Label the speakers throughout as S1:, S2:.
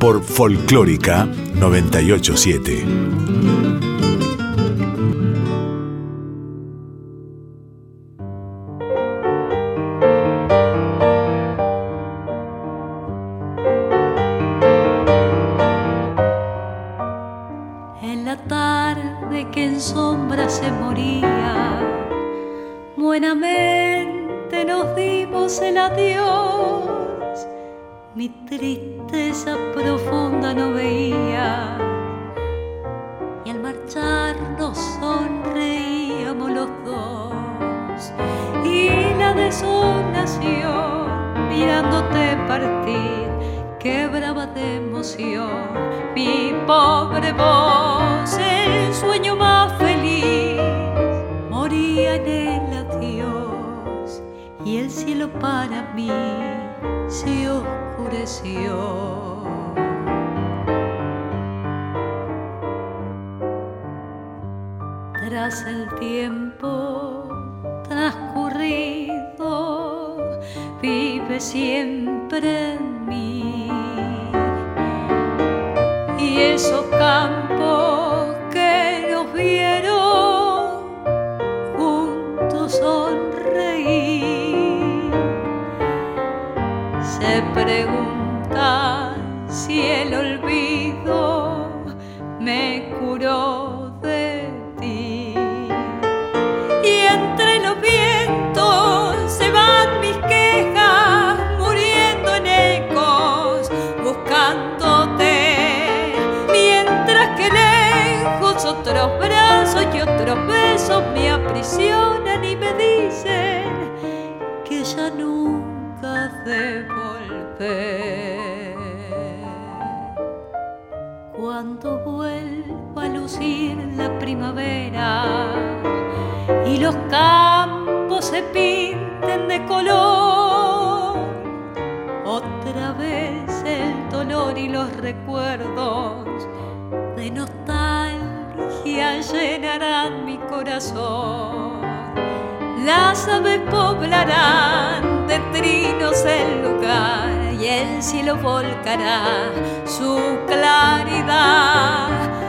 S1: Por Folclórica 987.
S2: Y esos y los campos se pinten de color, otra vez el dolor y los recuerdos de nostalgia llenarán mi corazón. Las aves poblarán de trinos el lugar y el cielo volcará su claridad.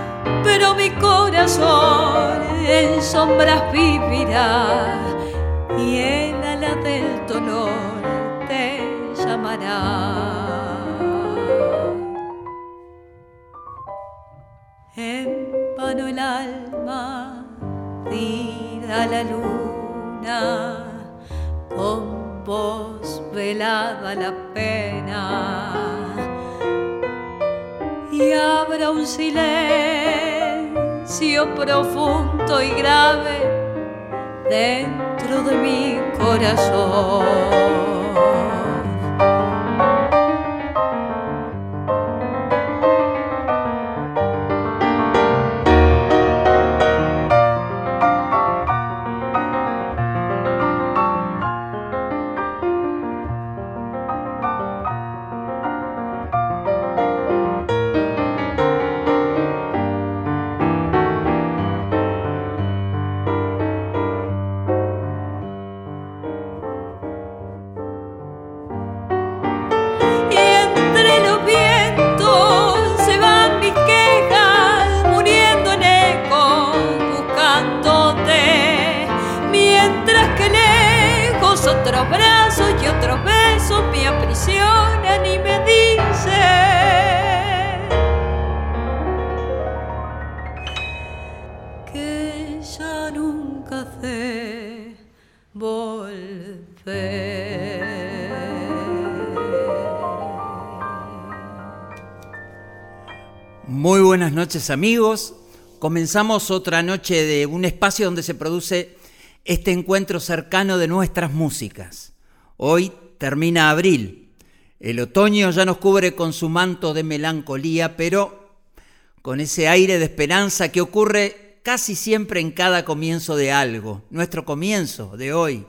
S2: Pero mi corazón en sombras vivirá y el ala del dolor te llamará. En vano el alma tira la luna, con voz velada la pena. Y habrá un silencio profundo y grave dentro de mi corazón.
S3: Amigos. Comenzamos otra noche de un espacio donde se produce este encuentro cercano de nuestras músicas. Hoy termina abril. El otoño ya nos cubre con su manto de melancolía, pero con ese aire de esperanza que ocurre casi siempre en cada comienzo de algo, nuestro comienzo de hoy.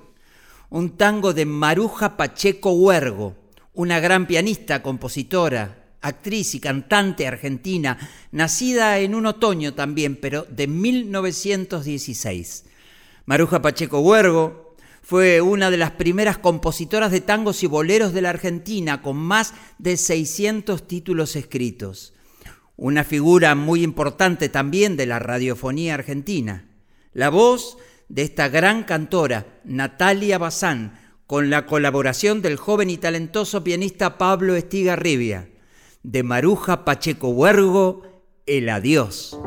S3: Un tango de Maruja Pacheco Huergo, una gran pianista, compositora, actriz y cantante argentina, nacida en un otoño también, pero de 1916. Maruja Pacheco Huergo fue una de las primeras compositoras de tangos y boleros de la Argentina, con más de 600 títulos escritos una figura muy importante también de la radiofonía argentina. La voz de esta gran cantora, Natalia Bazán, con la colaboración del joven y talentoso pianista Pablo Estigarribia, de Maruja Pacheco Huergo, El Adiós.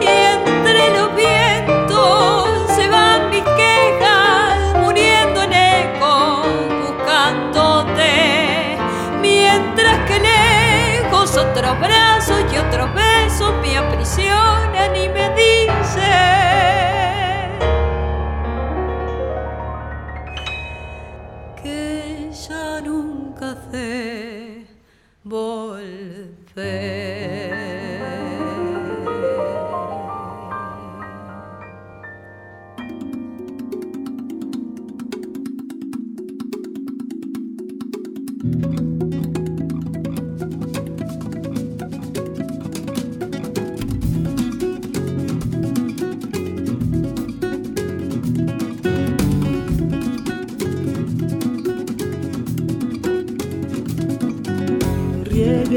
S4: Y entre los vientos se van mis quejas, muriendo en eco, buscándote, mientras que otros brazos y otros besos me aprisionan y me dicen que ya nunca sé volver.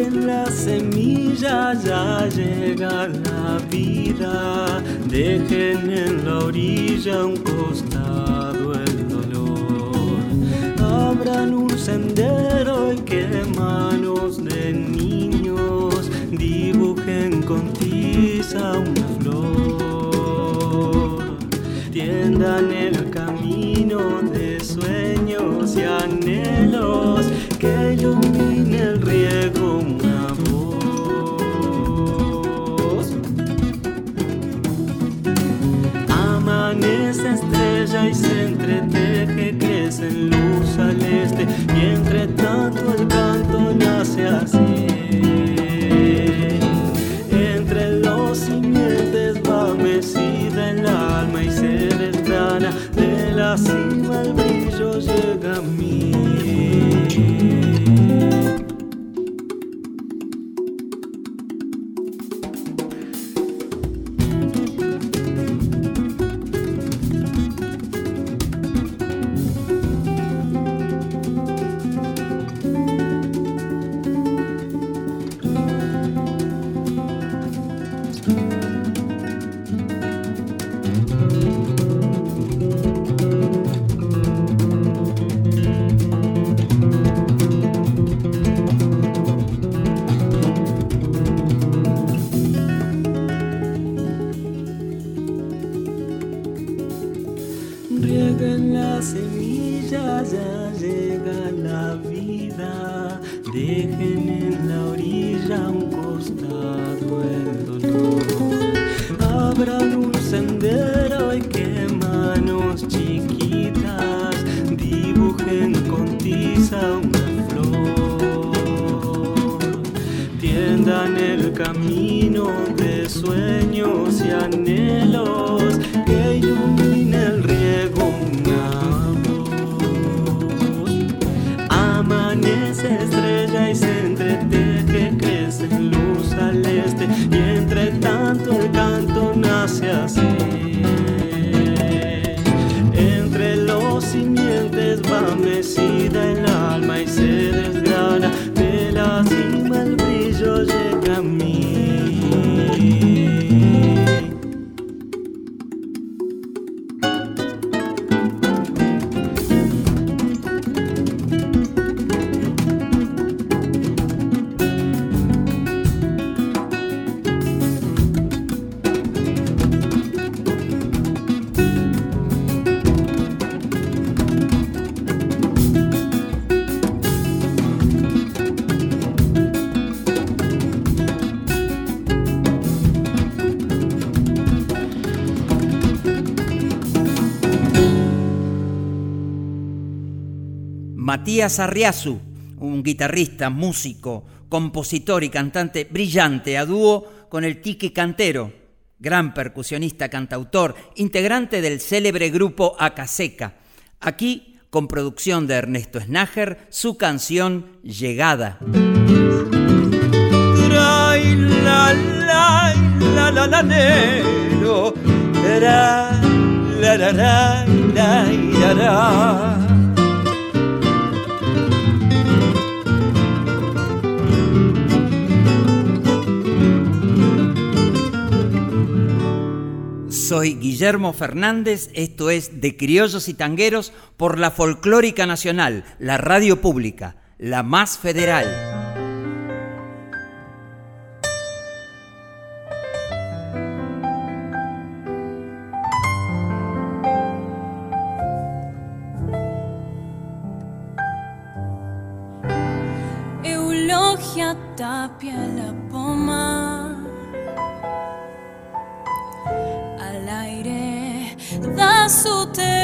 S5: En la semilla, ya llega la vida. Dejen en la orilla un costado el dolor. Abran un sendero y que manos de niños dibujen con tiza una flor. Tiendan el camino de sueños y anhelos se estrella y se entretiene.
S3: Matías Arriazu, un guitarrista, músico, compositor y cantante brillante a dúo con el Tiki Cantero, gran percusionista, cantautor, integrante del célebre grupo Acaseca. Aquí, con producción de Ernesto Snager, su canción Llegada. soy Guillermo Fernández, esto es De Criollos y Tangueros por la Folclórica Nacional, la radio pública, la más federal.
S2: Eulogia tapia la poma zuten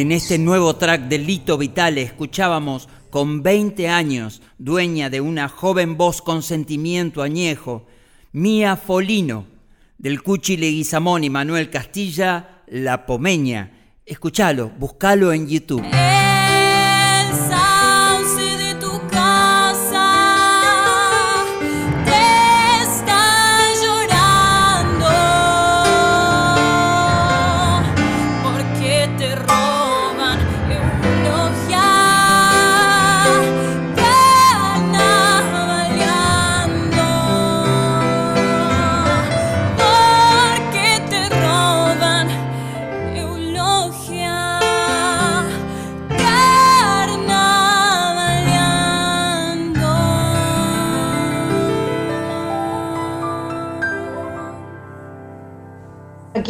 S3: En este nuevo track de Lito Vitale escuchábamos con 20 años, dueña de una joven voz con sentimiento añejo, Mía Folino, del Cuchi Leguizamón y Manuel Castilla, La Pomeña. Escuchalo, buscalo en YouTube.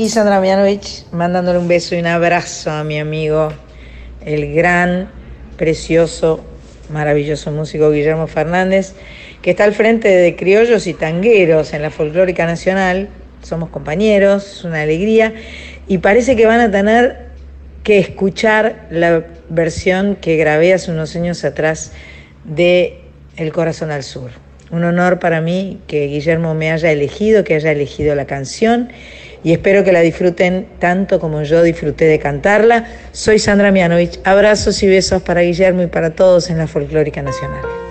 S6: Aquí Sandra Mianovich mandándole un beso y un abrazo a mi amigo, el gran, precioso, maravilloso músico Guillermo Fernández, que está al frente de Criollos y Tangueros en la Folclórica Nacional. Somos compañeros, es una alegría. Y parece que van a tener que escuchar la versión que grabé hace unos años atrás de El Corazón al Sur. Un honor para mí que Guillermo me haya elegido, que haya elegido la canción y espero que la disfruten tanto como yo disfruté de cantarla. Soy Sandra Mianovich. Abrazos y besos para Guillermo y para todos en la Folclórica Nacional.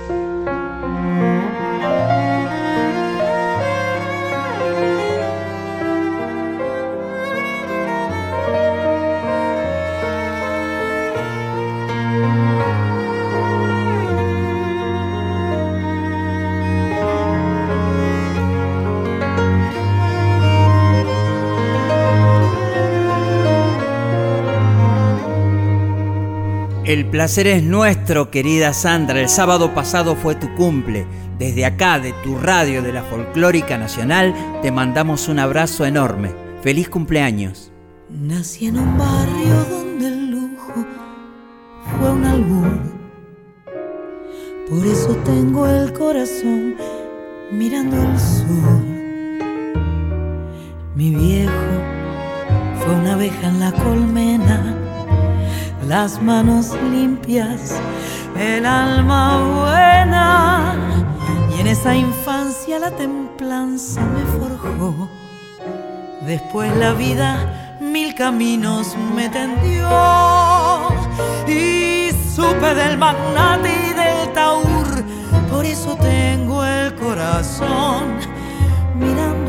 S3: Placer es nuestro, querida Sandra. El sábado pasado fue tu cumple. Desde acá, de tu radio de la Folclórica Nacional, te mandamos un abrazo enorme. Feliz cumpleaños.
S7: Nací en un barrio donde el lujo fue un albur. Por eso tengo el corazón mirando al sur. Mi viejo fue una abeja en la colmena las manos limpias, el alma buena. Y en esa infancia la templanza me forjó. Después la vida mil caminos me tendió y supe del magnate y del taur. Por eso tengo el corazón mirando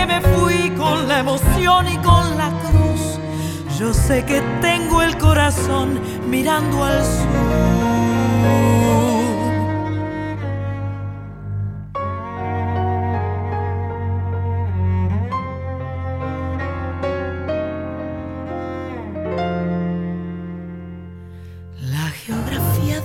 S7: que me fui con la emoción y con la cruz, yo sé que tengo el corazón mirando al sur. La geografía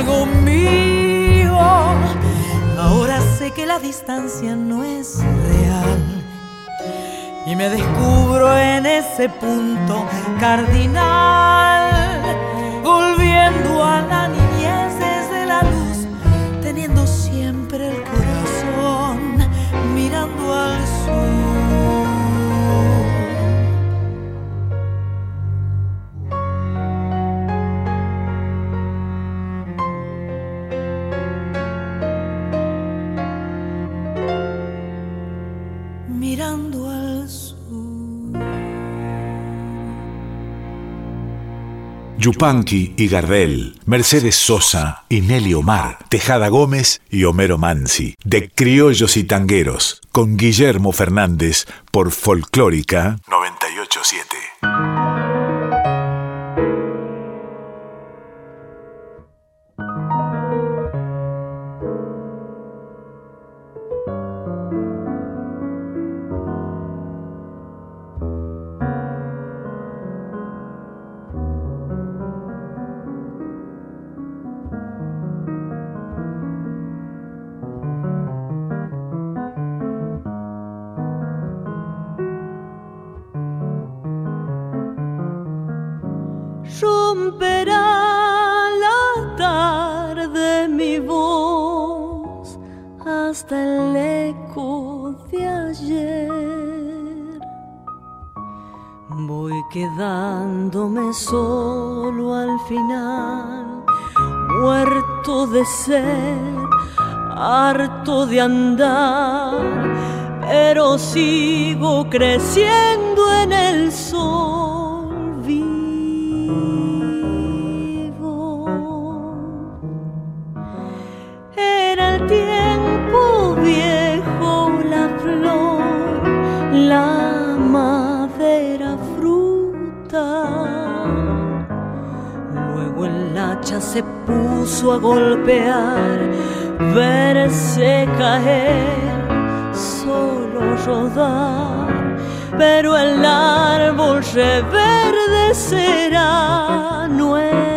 S7: algo mío. Ahora sé que la distancia no es real. Y me descubro en ese punto cardinal, Mirando.
S1: Yupanqui y Gardel, Mercedes Sosa y Nelly Omar, Tejada Gómez y Homero Mansi, de Criollos y Tangueros, con Guillermo Fernández por Folclórica 987.
S8: Solo al final, muerto de ser, harto de andar, pero sigo creciendo se puso a golpear, verse caer, solo rodar, pero el árbol reverdecerá nuevo.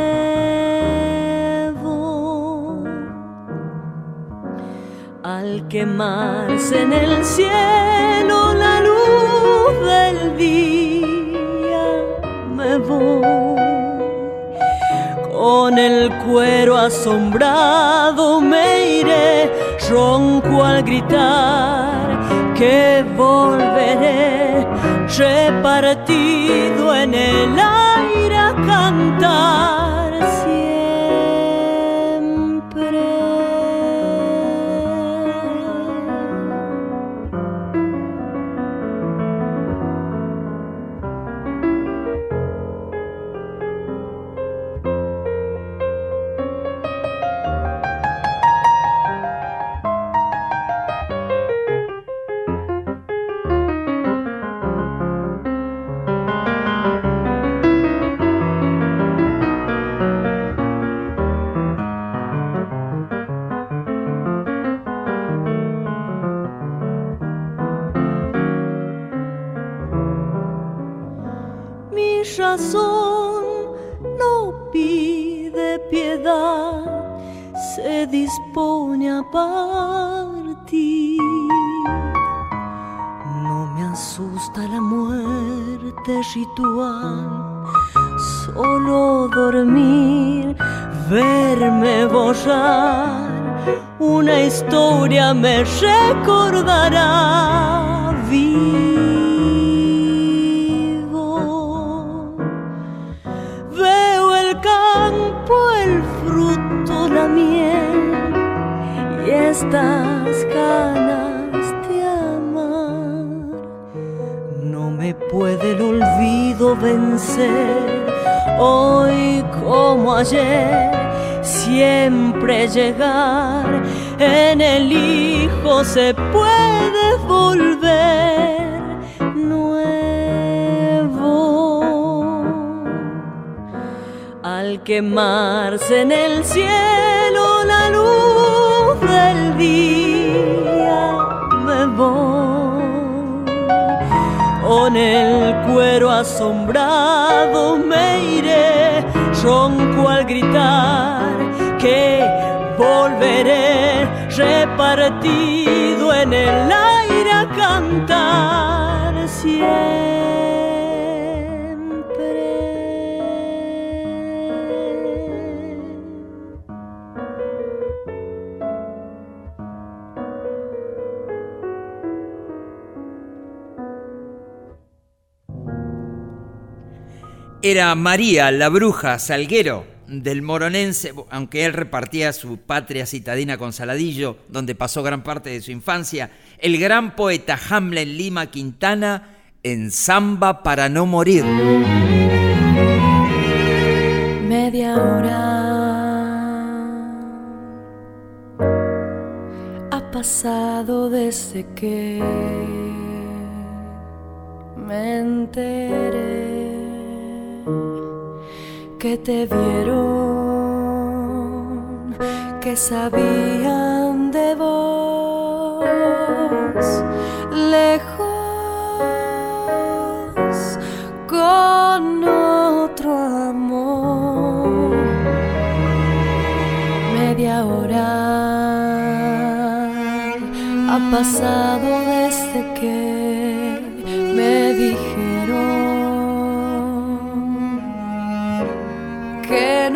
S8: Al quemarse en el cielo la luz del día con el cuero asombrado me iré, ronco al gritar que volveré, repartido en el aire a cantar. Solo dormir, verme borrar. Una historia me recordará. Puede el olvido vencer, hoy como ayer, siempre llegar. En el hijo se puede volver nuevo. Al quemarse en el cielo la luz del día me voy. Con el cuero asombrado me iré, ronco al gritar que volveré repartido en el aire a cantar.
S3: Era María, la bruja Salguero del moronense, aunque él repartía su patria citadina con Saladillo, donde pasó gran parte de su infancia, el gran poeta Hamlet Lima Quintana en Samba para no morir.
S2: media hora. Ha pasado desde que me enteré que te vieron, que sabían de vos, lejos con otro amor. Media hora ha pasado desde que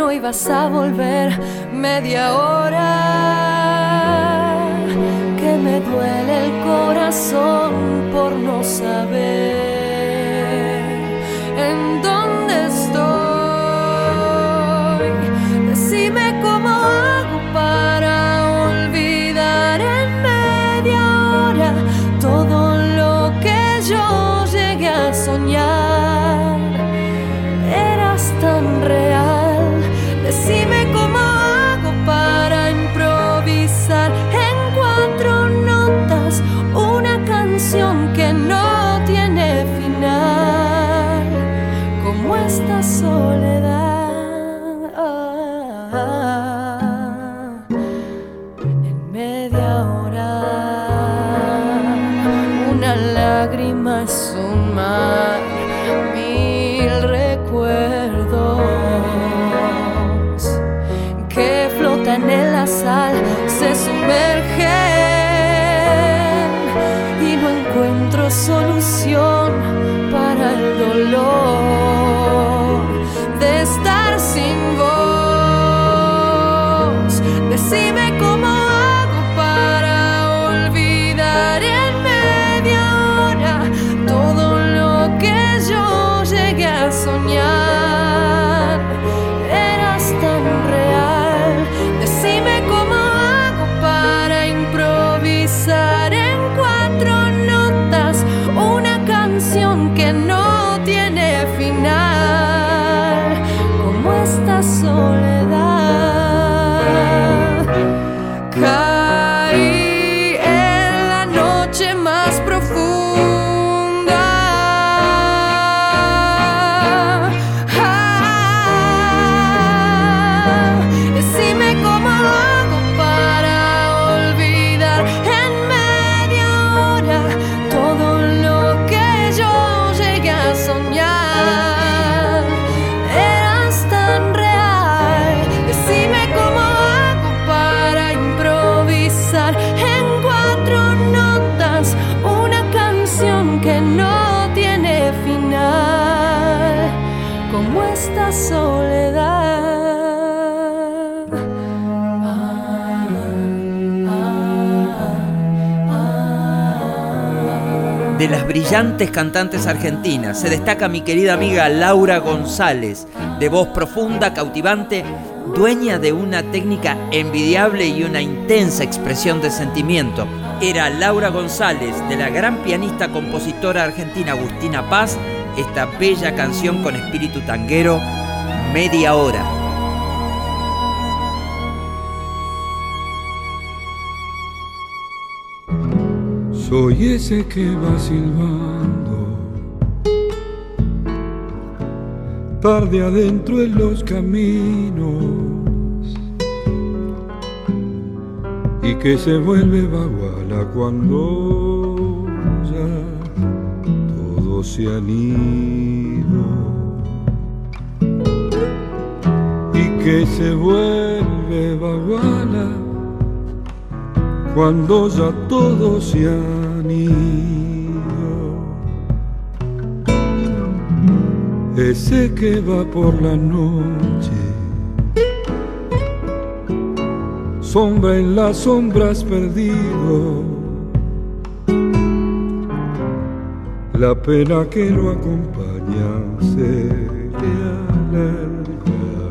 S2: no ibas a volver. Media hora que me duele el corazón por no saber
S3: brillantes cantantes argentinas se destaca mi querida amiga Laura González, de voz profunda, cautivante, dueña de una técnica envidiable y una intensa expresión de sentimiento. Era Laura González, de la gran pianista compositora argentina Agustina Paz, esta bella canción con espíritu tanguero, Media Hora.
S9: Soy ese que va silbando, tarde adentro en los caminos. Y que se vuelve baguala cuando ya todos se han ido. Y que se vuelve baguala cuando ya todos se han ido. Ese que va por la noche, sombra en las sombras perdido, la pena que lo acompaña se le alarga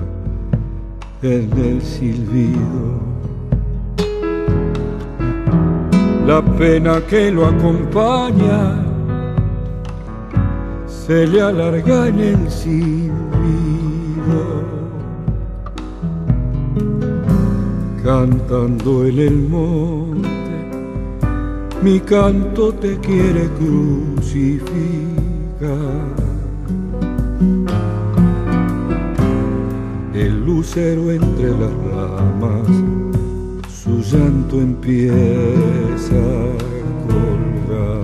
S9: en el silbido. La pena que lo acompaña se le alarga en el silbido. cantando en el monte, mi canto te quiere crucificar. El lucero entre las ramas, llanto empieza a colgar.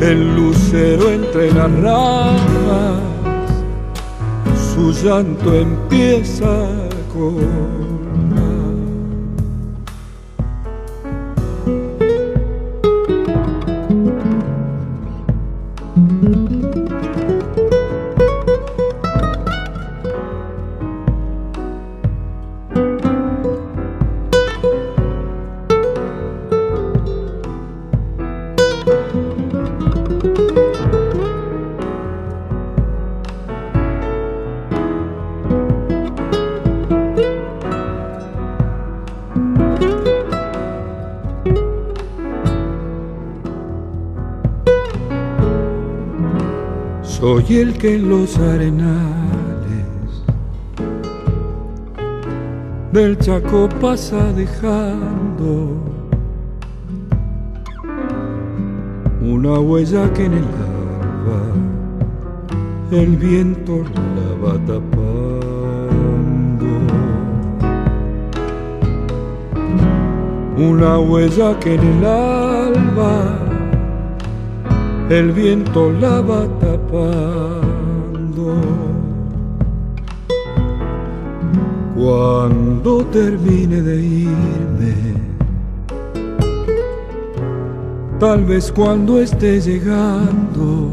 S9: El lucero entre las ramas, su llanto empieza a colgar. Soy el que en los arenales del Chaco pasa dejando una huella que en el alba el viento la va tapando. Una huella que en el alba el viento la va tapando. Cuando termine de irme, tal vez cuando esté llegando,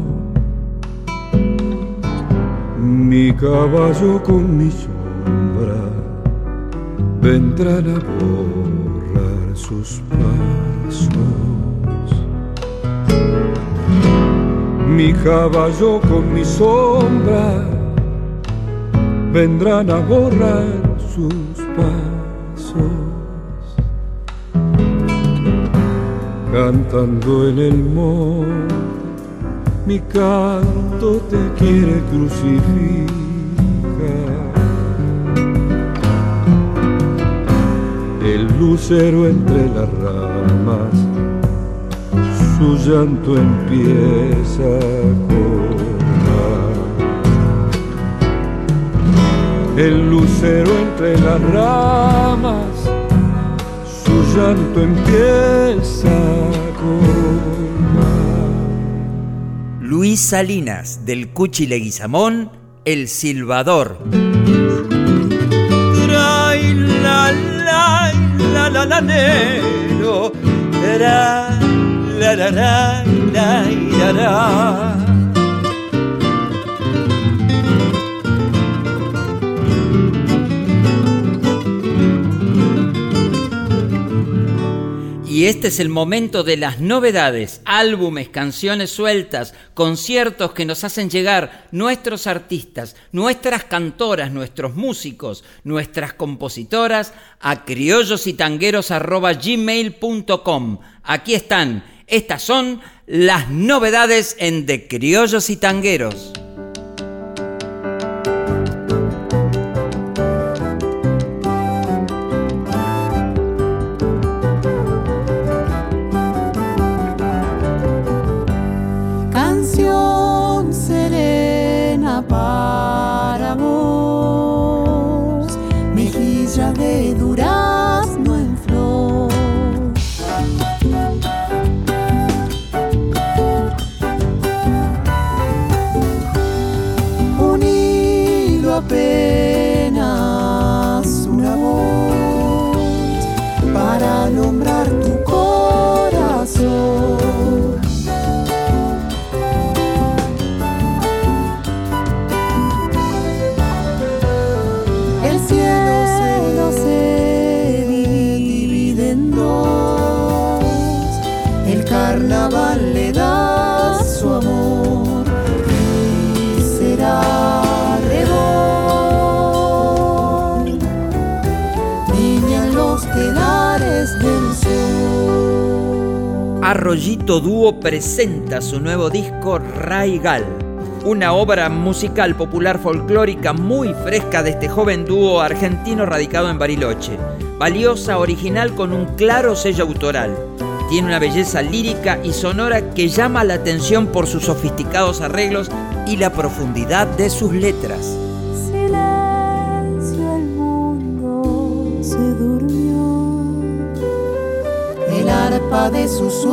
S9: mi caballo con mi sombra vendrán a borrar sus pasos. mi caballo con mi sombra vendrán a borrar Cantando en el monte, mi canto te quiere crucificar. El lucero entre las ramas su llanto empieza a correr. El lucero entre las ramas, su llanto empieza a.
S3: Luis Salinas, del Cuchi Leguizamón, El
S10: la.
S3: Y este es el momento de las novedades, álbumes, canciones sueltas, conciertos que nos hacen llegar nuestros artistas, nuestras cantoras, nuestros músicos, nuestras compositoras a criollosytangueros.gmail.com. Aquí están, estas son las novedades en De Criollos y Tangueros. Presenta su nuevo disco Raigal. una obra musical popular folclórica muy fresca de este joven dúo argentino radicado en Bariloche, valiosa, original con un claro sello autoral. Tiene una belleza lírica y sonora que llama la atención por sus sofisticados arreglos y la profundidad de sus letras.
S2: Silencio, el mundo se durmió. El arpa de sus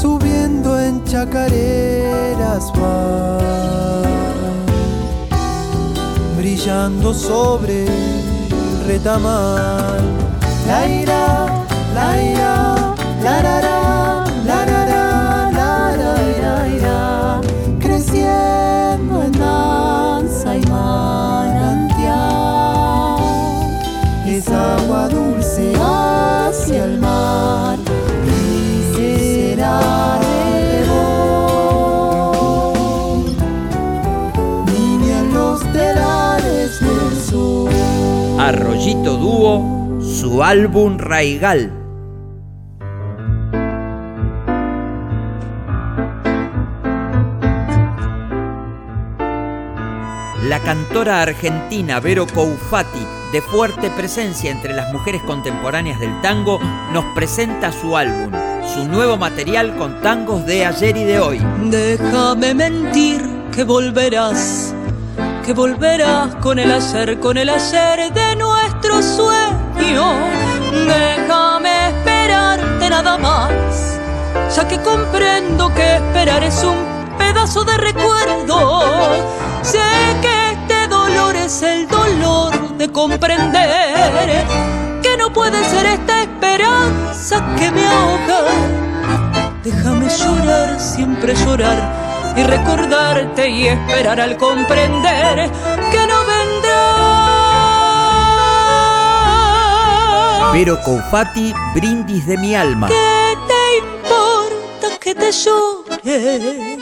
S11: Subiendo en chacareras va, brillando sobre el retamal.
S3: Arroyito Dúo, su álbum Raigal. La cantora argentina Vero Coufati, de fuerte presencia entre las mujeres contemporáneas del tango, nos presenta su álbum, su nuevo material con tangos de ayer y de hoy.
S12: Déjame mentir que volverás, que volverás con el ayer, con el ayer de nuestro sueño. Déjame esperarte nada más, ya que comprendo que esperar es un pedazo de recuerdo. Sé que este dolor es el dolor de comprender que no puede ser esta esperanza que me ahoga. Déjame llorar, siempre llorar y recordarte y esperar al comprender que
S3: Vero Coufati, Brindis de mi alma.
S12: ¿Qué te importa que te llore?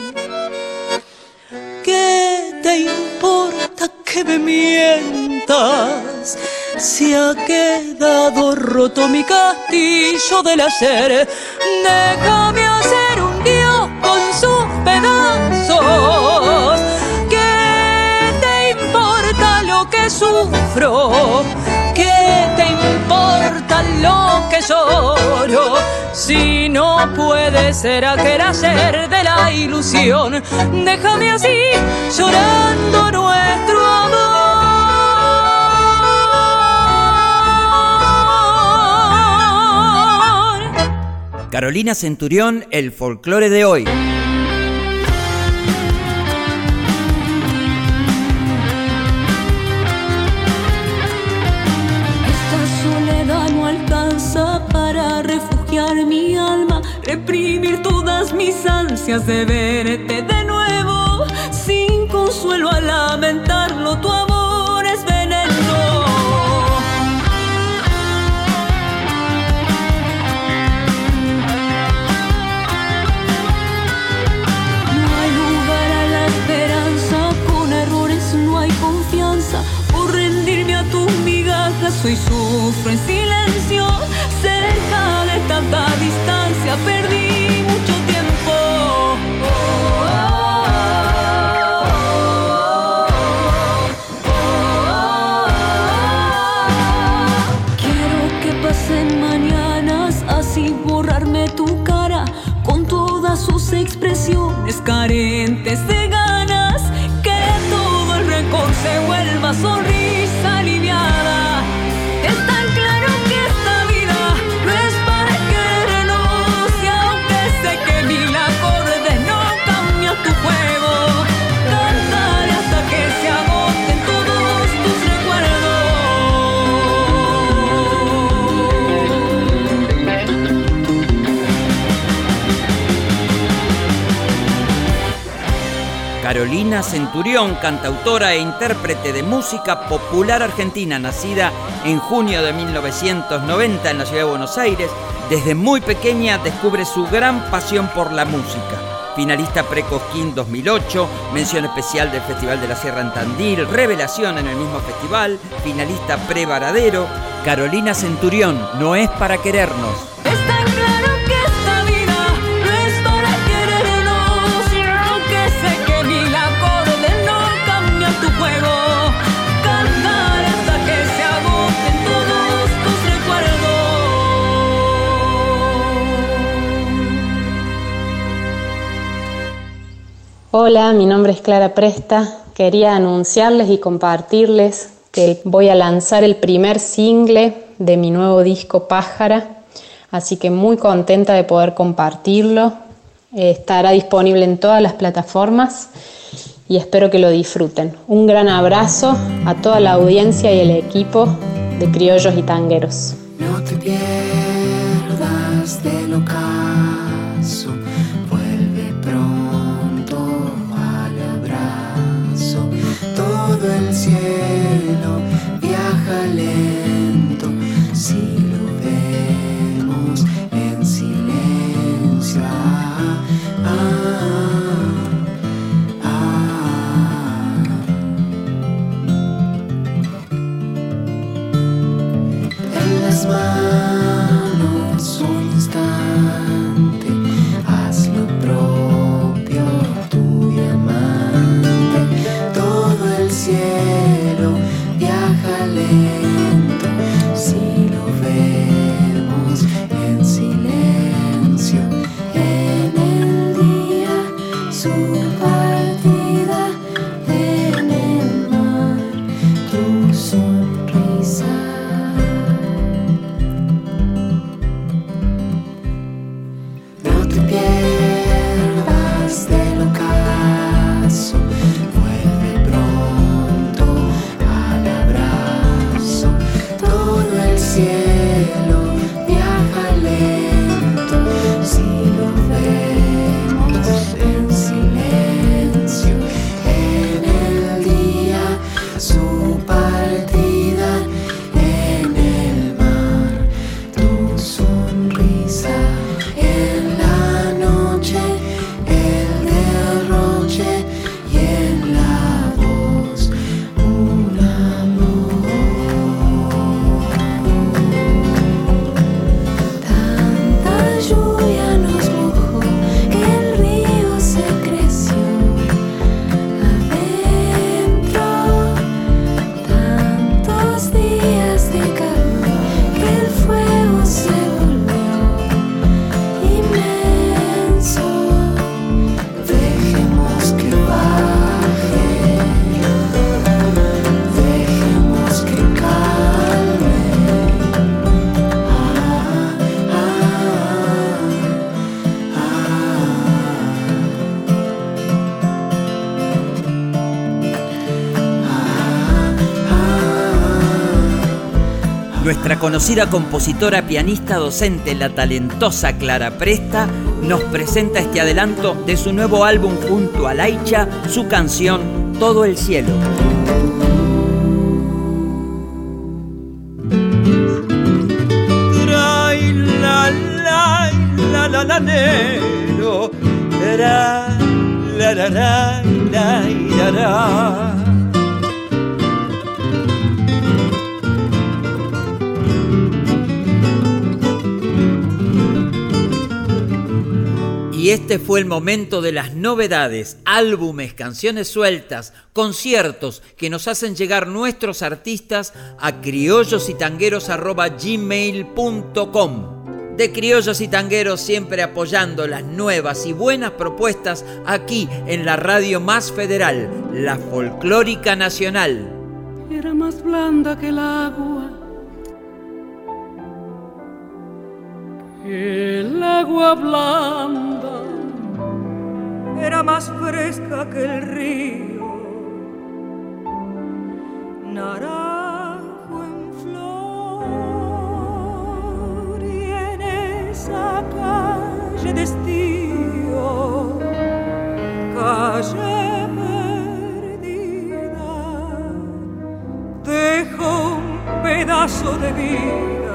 S12: ¿Qué te importa que me mientas? Si ha quedado roto mi castillo del ayer, déjame hacer un dios con sus pedazos. ¿Qué te importa lo que sufro? ¿Qué te importa lo que lloro? Si no puede ser aquel ayer de la ilusión, déjame así llorando nuestro amor.
S3: Carolina Centurión, el folclore de hoy.
S4: De verte de nuevo. Sin consuelo a lamentarlo, tu amor es veneno. No hay lugar a la esperanza, con errores no hay confianza. Por rendirme a tus migajas, soy sufro
S3: Carolina Centurión, cantautora e intérprete de música popular argentina, nacida en junio de 1990 en la ciudad de Buenos Aires, desde muy pequeña descubre su gran pasión por la música. finalista Precosquín 2008, mención especial del Festival de la Sierra en Tandil, revelación en el mismo festival, finalista Pre-Varadero, Carolina Centurión, No es para querernos,
S13: Hola, mi nombre es Clara Presta. Quería anunciarles y compartirles que voy a lanzar el primer single de mi nuevo disco Pájara, así que muy contenta de poder compartirlo. Estará disponible en todas las plataformas y espero que lo disfruten. Un gran abrazo a toda la audiencia y el equipo de Criollos y Tangueros.
S3: Conocida compositora, pianista, docente, la talentosa Clara Presta, nos presenta este adelanto de su nuevo álbum junto a Laicha, su canción Todo el cielo. Este fue el momento de las novedades, álbumes, canciones sueltas, conciertos que nos hacen llegar nuestros artistas a criollosytangueros.gmail.com. De criollos y tangueros siempre apoyando las nuevas y buenas propuestas aquí en la radio más federal, la folclórica nacional.
S7: Era más blanda que el agua. El agua blanda era más fresca que el río. Naranjo en flor y en esa calle de estío, calle perdida, dejó un pedazo de vida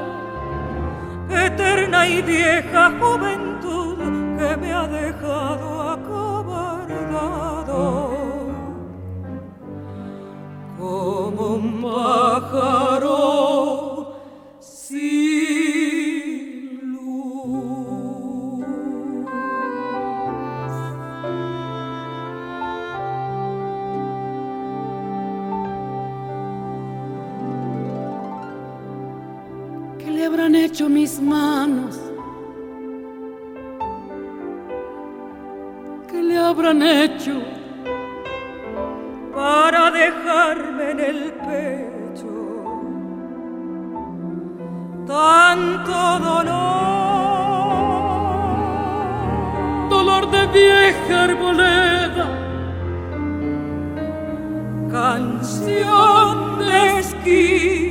S14: Eterna y vieja juventud que me ha dejado acobardado. Como un pájaro
S15: manos? ¿Qué le habrán hecho?
S14: para dejarme en el pecho tanto dolor,
S15: dolor de vieja arboleda,
S14: canción de esquina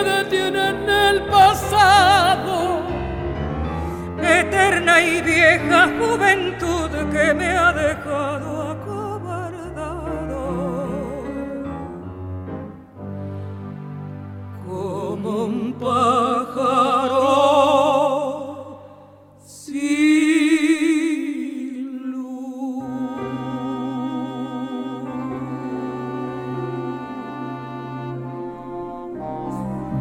S14: vieja juventud que me ha dejado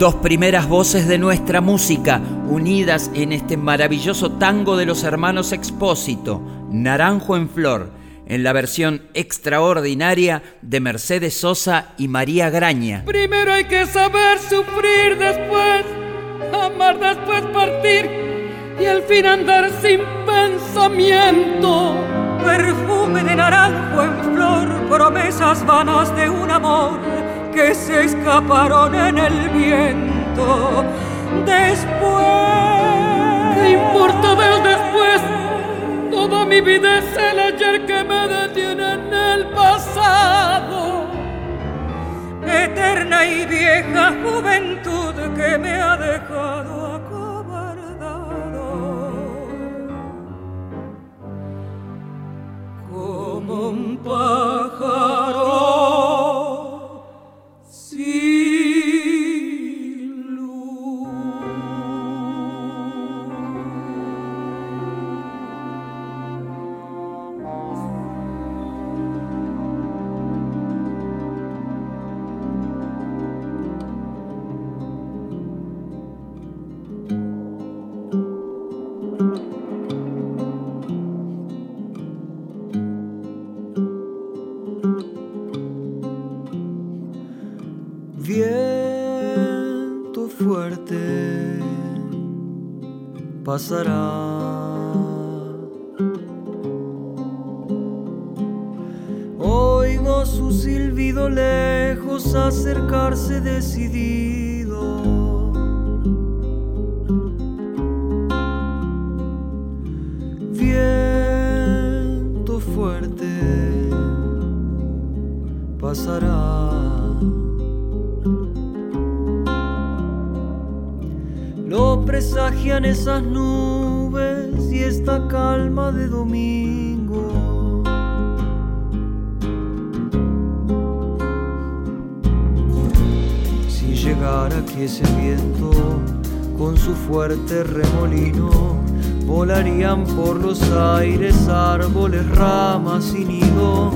S3: Dos primeras voces de nuestra música unidas en este maravilloso tango de los hermanos Expósito, Naranjo en Flor, en la versión extraordinaria de Mercedes Sosa y María Graña.
S15: Primero hay que saber sufrir, después amar, después partir y al fin andar sin pensamiento.
S14: Perfume de naranjo en flor, promesas vanas de un amor que se escaparon en el viento. Después,
S15: ¿qué importa del después? Toda mi vida es el ayer que me detiene en el pasado.
S14: Eterna y vieja juventud que me ha dejado acobardado. Como un pájaro. Pasará. Oigo su silbido lejos acercarse decidido. Los aires árboles, ramas y nidos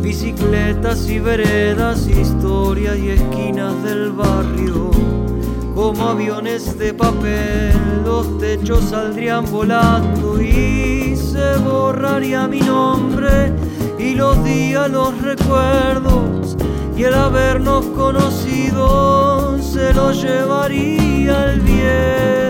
S5: bicicletas y veredas, historias y esquinas del barrio. Como aviones de papel, los techos saldrían volando y se borraría mi nombre y los días, los recuerdos y el habernos conocido se lo llevaría el viento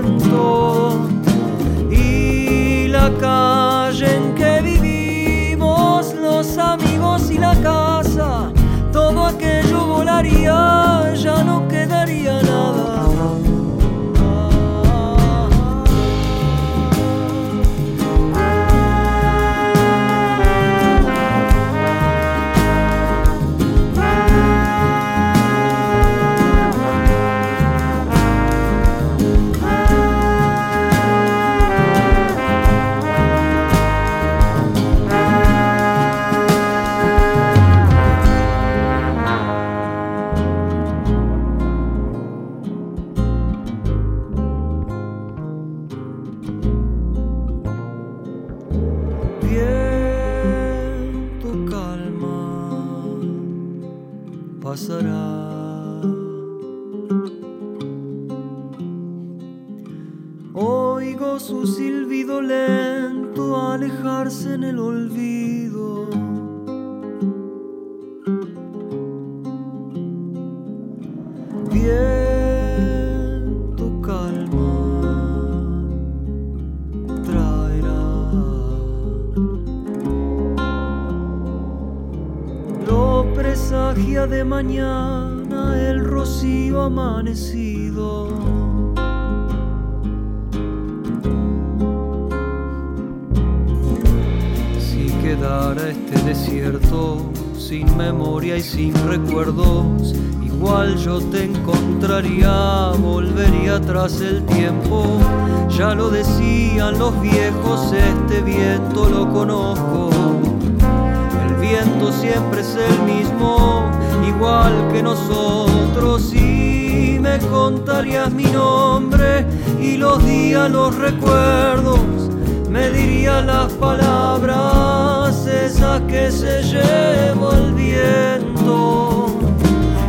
S5: las palabras esas que se llevó el viento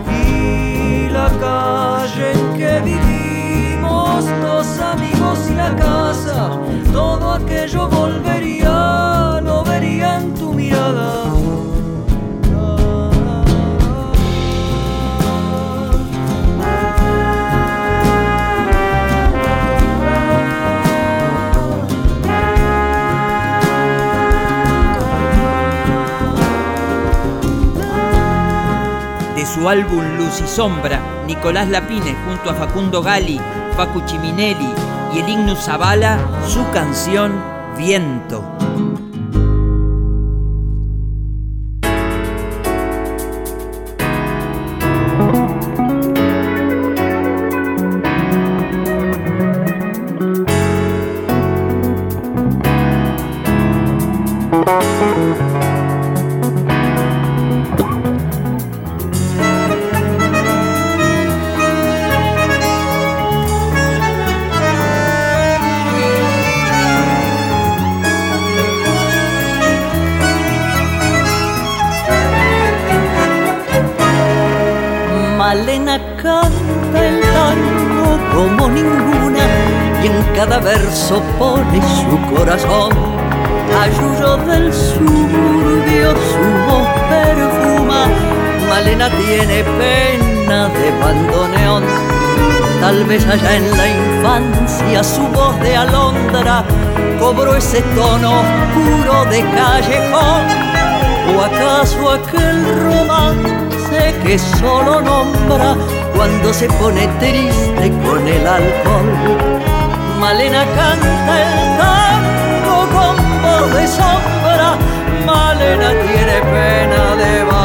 S5: y la calle en que vivimos los amigos y la casa todo aquello volvería lo vería en tu mirada.
S3: Álbum Luz y Sombra, Nicolás Lapine junto a Facundo Gali, Facu Chiminelli y el Ignus Zavala, su canción Viento.
S8: Verso pone su corazón. Ayuyo del suburbio su voz perfuma. Malena tiene pena de bandoneón. Tal vez allá en la infancia su voz de alondra cobró ese tono oscuro de callejón. ¿O acaso aquel romance que solo nombra cuando se pone triste con el alcohol? Malena canta el tango con voz de sombra, Malena tiene pena de bandoneón.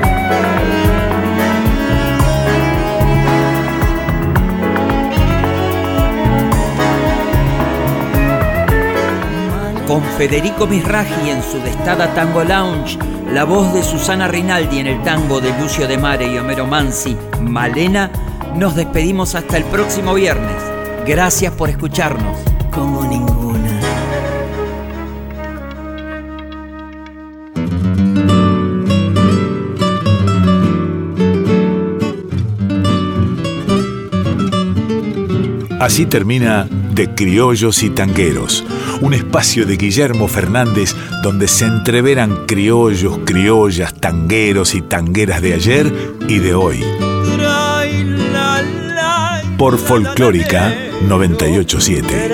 S3: Con Federico Misraji en su Destada Tango Lounge, la voz de Susana Rinaldi en el tango de Lucio de Mare y Homero Mansi, Malena, nos despedimos hasta el próximo viernes. Gracias por escucharnos.
S8: Como ninguna.
S1: Así termina De Criollos y Tangueros un espacio de Guillermo Fernández donde se entreveran criollos, criollas, tangueros y tangueras de ayer y de hoy. Por Folclórica 987.